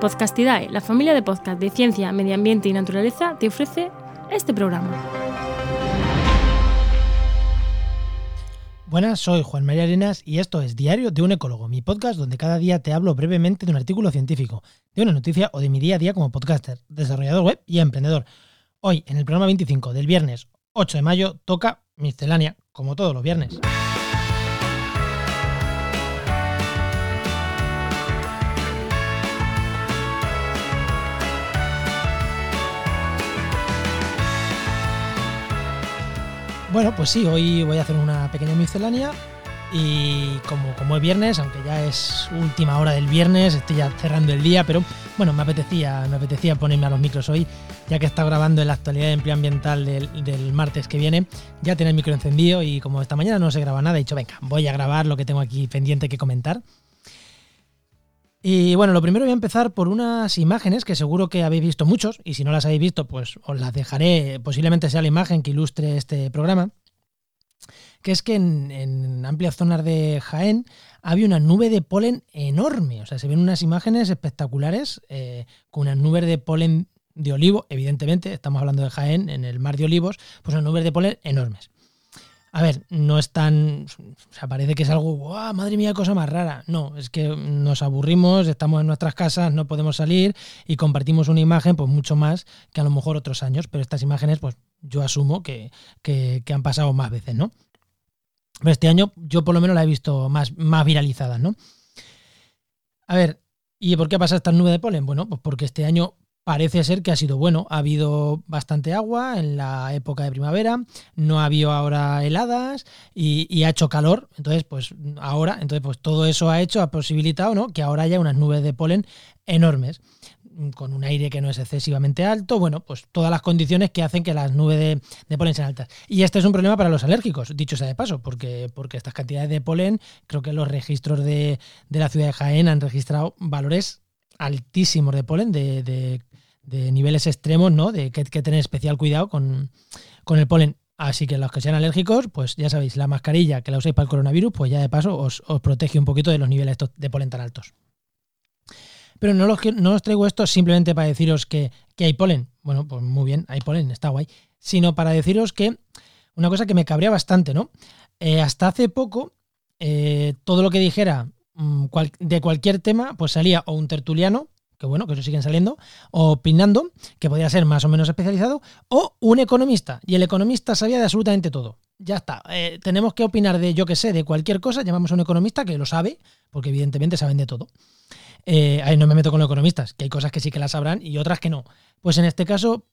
Podcastidae, la familia de podcast de ciencia, medio ambiente y naturaleza, te ofrece este programa. Buenas, soy Juan María Arenas y esto es Diario de un Ecólogo, mi podcast donde cada día te hablo brevemente de un artículo científico, de una noticia o de mi día a día como podcaster, desarrollador web y emprendedor. Hoy, en el programa 25 del viernes 8 de mayo, toca miscelánea, como todos los viernes. Bueno, pues sí, hoy voy a hacer una pequeña miscelánea y como, como es viernes, aunque ya es última hora del viernes, estoy ya cerrando el día, pero bueno, me apetecía, me apetecía ponerme a los micros hoy, ya que estado grabando en la actualidad de empleo ambiental del, del martes que viene, ya tenía el micro encendido y como esta mañana no se graba nada, he dicho, venga, voy a grabar lo que tengo aquí pendiente que comentar. Y bueno, lo primero voy a empezar por unas imágenes que seguro que habéis visto muchos, y si no las habéis visto, pues os las dejaré, posiblemente sea la imagen que ilustre este programa, que es que en, amplias zonas de Jaén había una nube de polen enorme, o sea, se ven unas imágenes espectaculares eh, con unas nubes de polen de olivo, evidentemente, estamos hablando de Jaén, en el mar de olivos, pues unas nubes de polen enormes. A ver, no es tan. O sea, parece que es algo, ¡guau! Madre mía, cosa más rara. No, es que nos aburrimos, estamos en nuestras casas, no podemos salir y compartimos una imagen, pues mucho más que a lo mejor otros años, pero estas imágenes, pues yo asumo que, han pasado más veces, ¿no? Pero este año yo por lo menos la he visto más, más viralizada, ¿no? A ver, ¿y por qué pasa esta nube de polen? Bueno, pues porque este año parece ser que ha sido bueno. Ha habido bastante agua en la época de primavera, no ha habido ahora heladas y, ha hecho calor. Entonces, pues ahora, entonces, pues todo eso ha hecho, ha posibilitado ¿no? que ahora haya unas nubes de polen enormes con un aire que no es excesivamente alto, bueno, pues todas las condiciones que hacen que las nubes de, polen sean altas. Y este es un problema para los alérgicos, dicho sea de paso, porque, porque estas cantidades de polen, creo que los registros de, la ciudad de Jaén han registrado valores altísimos de polen, de de niveles extremos, ¿no? De que que tener especial cuidado con, el polen. Así que los que sean alérgicos, pues ya sabéis, la mascarilla que la usáis para el coronavirus, pues ya de paso os, protege un poquito de los niveles de polen tan altos. Pero no, los, no os traigo esto simplemente para deciros que, hay polen. Bueno, pues muy bien, hay polen, está guay. Sino para deciros que una cosa que me cabrea bastante, ¿no? Eh, hasta hace poco, eh, todo lo que dijera mm, de cualquier tema, pues salía o un tertuliano que bueno, que eso siguen saliendo, opinando, que podría ser más o menos especializado, o un economista, y el economista sabía de absolutamente todo. Ya está, eh, tenemos que opinar de, yo que sé, de cualquier cosa, llamamos a un economista que lo sabe, porque evidentemente saben de todo. Eh, ahí no me meto con los economistas, que hay cosas que sí que las sabrán y otras que no. Pues en este caso,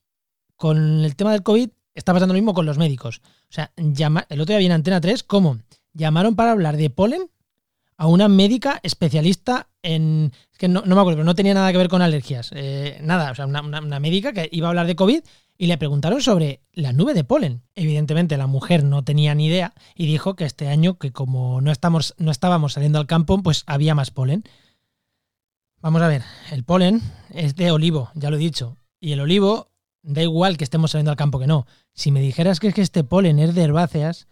con el tema del COVID, está pasando lo mismo con los médicos. O sea, llama, el otro día viene Antena 3, ¿cómo? Llamaron para hablar de polen a una médica especialista en. Es que no, me acuerdo, pero no tenía nada que ver con alergias. Eh, nada, o sea, una, médica que iba a hablar de COVID y le preguntaron sobre la nube de polen. Evidentemente, la mujer no tenía ni idea y dijo que este año, que como no, estamos, no estábamos saliendo al campo, pues había más polen. Vamos a ver, el polen es de olivo, ya lo he dicho. Y el olivo, da igual que estemos saliendo al campo que no. Si me dijeras que es que este polen es de herbáceas,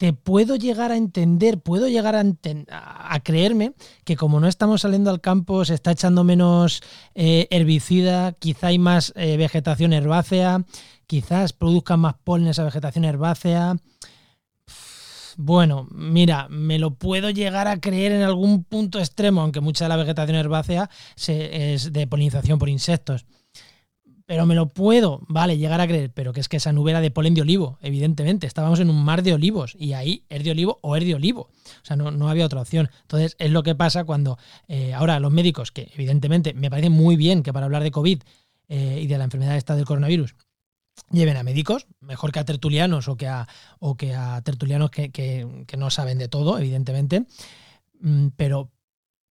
te puedo llegar a entender, puedo llegar a, creerme que como no estamos saliendo al campo, se está echando menos eh, herbicida, quizá hay más eh, vegetación herbácea, quizás produzcan más polen esa vegetación herbácea. Bueno, mira, me lo puedo llegar a creer en algún punto extremo, aunque mucha de la vegetación herbácea es de polinización por insectos pero me lo puedo, vale, llegar a creer, pero que es que esa nube era de polen de olivo, evidentemente. Estábamos en un mar de olivos y ahí es de olivo o es de olivo. O sea, no, había otra opción. Entonces, es lo que pasa cuando eh, ahora los médicos, que evidentemente me parece muy bien que para hablar de COVID eh, y de la enfermedad esta del coronavirus, lleven a médicos, mejor que a tertulianos o que a, o que a tertulianos que, que no saben de todo, evidentemente. Mm, pero,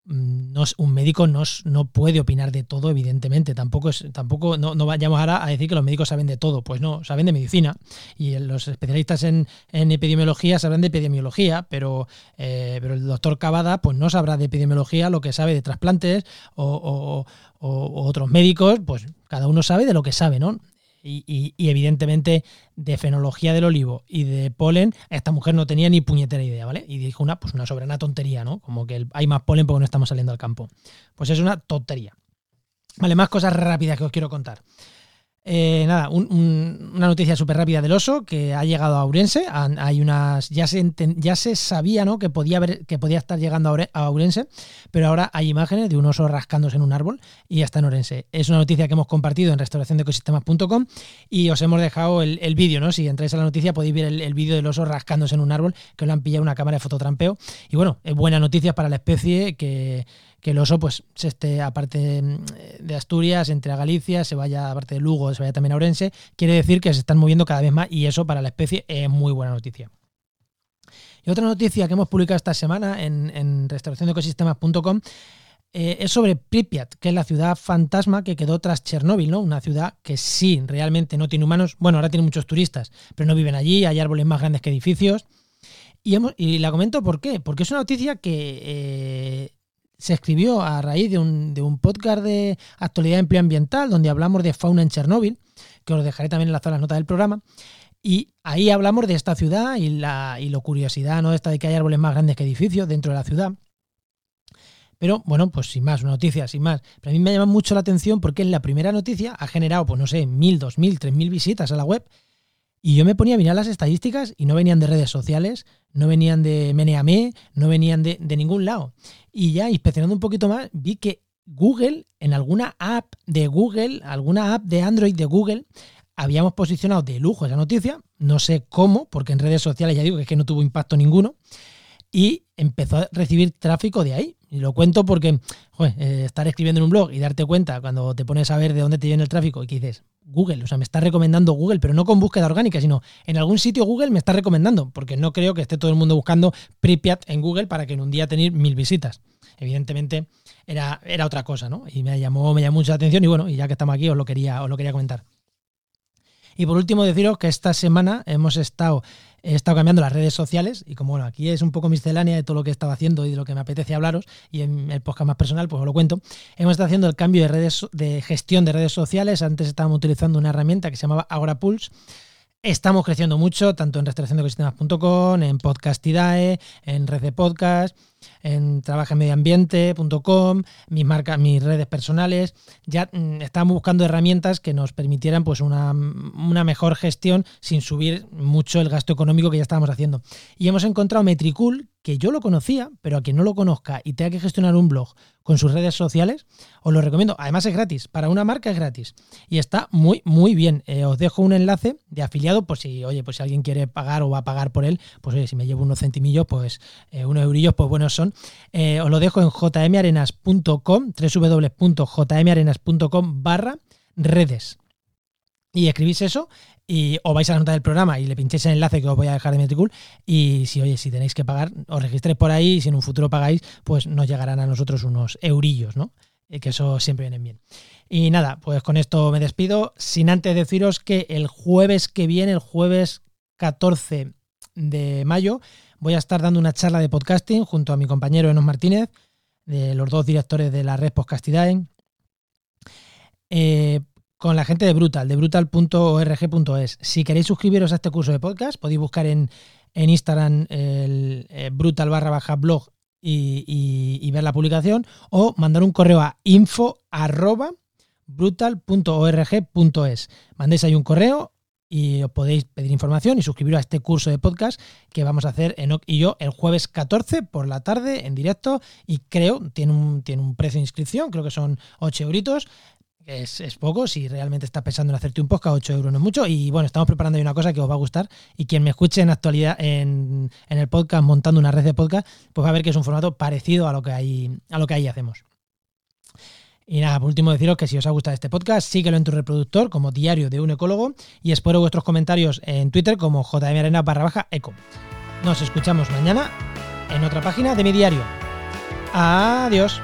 Mm, no, un médico no, no, puede opinar de todo, evidentemente. Tampoco, es, tampoco no, vayamos ahora a decir que los médicos saben de todo. Pues no, saben de medicina. Y los especialistas en, epidemiología sabrán de epidemiología, pero, eh, pero el doctor Cavada pues no sabrá de epidemiología lo que sabe de trasplantes o, o otros médicos, pues cada uno sabe de lo que sabe, ¿no? Y, evidentemente de fenología del olivo y de polen, esta mujer no tenía ni puñetera idea, ¿vale? Y dijo una, pues una soberana tontería, ¿no? Como que hay más polen porque no estamos saliendo al campo. Pues es una tontería. Vale, más cosas rápidas que os quiero contar. Eh, nada, una noticia súper rápida del oso que ha llegado a Ourense. Hay unas. Ya se, ya se sabía ¿no? que, podía haber, que podía estar llegando a Ourense, pero ahora hay imágenes de un oso rascándose en un árbol y ya está en Ourense. Es una noticia que hemos compartido en restauraciondeecosistemas.com y os hemos dejado el, vídeo, ¿no? Si entráis a la noticia podéis ver el, vídeo del oso rascándose en un árbol, que lo han pillado una cámara de fototrampeo. Y bueno, es buena noticia para la especie que que el oso pues se esté aparte mm, de Asturias, entre a Galicia, se vaya aparte de Lugo, se vaya también a Orense, quiere decir que se están moviendo cada vez más y eso para la especie es muy buena noticia. Y otra noticia que hemos publicado esta semana en, en restauraciondeecosistemas.com eh, es sobre Pripyat, que es la ciudad fantasma que quedó tras Chernóbil, ¿no? Una ciudad que sí, realmente no tiene humanos. Bueno, ahora tiene muchos turistas, pero no viven allí, hay árboles más grandes que edificios. Y, y la comento por qué. Porque es una noticia que eh, se escribió a raíz de un, de un podcast de actualidad ambiental donde hablamos de fauna en Chernóbil, que os dejaré también en las notas del programa. Y ahí hablamos de esta ciudad y la y lo curiosidad, ¿no? Esta de que hay árboles más grandes que edificios dentro de la ciudad. Pero bueno, pues sin más, una noticia, sin más. Pero a mí me llama mucho la atención porque en la primera noticia ha generado, pues no sé, mil, dos mil, tres mil visitas a la web. Y yo me ponía a mirar las estadísticas y no venían de redes sociales, no venían de Meneame, no venían de, de ningún lado. Y ya inspeccionando un poquito más, vi que Google, en alguna app de Google, alguna app de Android de Google, habíamos posicionado de lujo esa noticia, no sé cómo, porque en redes sociales ya digo que es que no tuvo impacto ninguno, y empezó a recibir tráfico de ahí. Y lo cuento porque, joder, eh, estar escribiendo en un blog y darte cuenta cuando te pones a ver de dónde te viene el tráfico y que dices, Google, o sea, me está recomendando Google, pero no con búsqueda orgánica, sino en algún sitio Google me está recomendando, porque no creo que esté todo el mundo buscando Pripyat en Google para que en un día tener mil visitas. Evidentemente era, era otra cosa, ¿no? Y me llamó, me llamó mucha atención y bueno, y ya que estamos aquí os lo quería, os lo quería comentar. Y por último deciros que esta semana hemos estado cambiando las redes sociales y como bueno, aquí es un poco miscelánea de todo lo que he estado haciendo y de lo que me apetece hablaros y en el podcast más personal pues os lo cuento, hemos estado haciendo el cambio de redes de gestión de redes sociales, antes estábamos utilizando una herramienta que se llamaba Agora Pulse. Estamos creciendo mucho, tanto en restauraciondeecosistemas.com, en Podcastidae, en Red de Podcast, en trabajenmedioambiente.com, mis marcas, mis redes personales. Ya mm, estamos buscando herramientas que nos permitieran pues una, una, mejor gestión sin subir mucho el gasto económico que ya estábamos haciendo. Y hemos encontrado Metricool, que yo lo conocía, pero a quien no lo conozca y tenga que gestionar un blog con sus redes sociales, os lo recomiendo. Además es gratis, para una marca es gratis y está muy, muy bien. Eh, os dejo un enlace de afiliado por si, oye, pues si alguien quiere pagar o va a pagar por él, pues oye, si me llevo unos centimillos, pues eh, unos eurillos, pues son. Eh, os lo dejo en jmarenas.com, www.jmarenas.com barra redes. Y escribís eso y o vais a la nota del programa y le pinchéis el enlace que os voy a dejar de Metricool y si oye si tenéis que pagar os registréis por ahí y si en un futuro pagáis pues nos llegarán a nosotros unos eurillos no eh, que eso siempre viene bien y nada pues con esto me despido sin antes deciros que el jueves que viene el jueves 14 de mayo voy a estar dando una charla de podcasting junto a mi compañero Enos Martínez de los dos directores de la red Podcastidae eh, con la gente de Brutal, de brutal.org.es. Si queréis suscribiros a este curso de podcast, podéis buscar en, Instagram el eh, brutal barra baja blog y, ver la publicación o mandar un correo a info brutal.org.es. Mandéis ahí un correo y os podéis pedir información y suscribiros a este curso de podcast que vamos a hacer Enoch y yo el jueves 14 por la tarde en directo y creo, tiene un, tiene un precio de inscripción, creo que son 8 euritos es, poco, si realmente estás pensando en hacerte un podcast, 8 euros no es mucho. Y bueno, estamos preparando una cosa que os va a gustar. Y quien me escuche en actualidad en, el podcast, montando una red de podcast, pues va a ver que es un formato parecido a lo que ahí, a lo que ahí hacemos. Y nada, por último deciros que si os ha gustado este podcast, síguelo en tu reproductor como diario de un ecólogo y espero vuestros comentarios en Twitter como jmarena barra baja eco. Nos escuchamos mañana en otra página de mi diario. Adiós.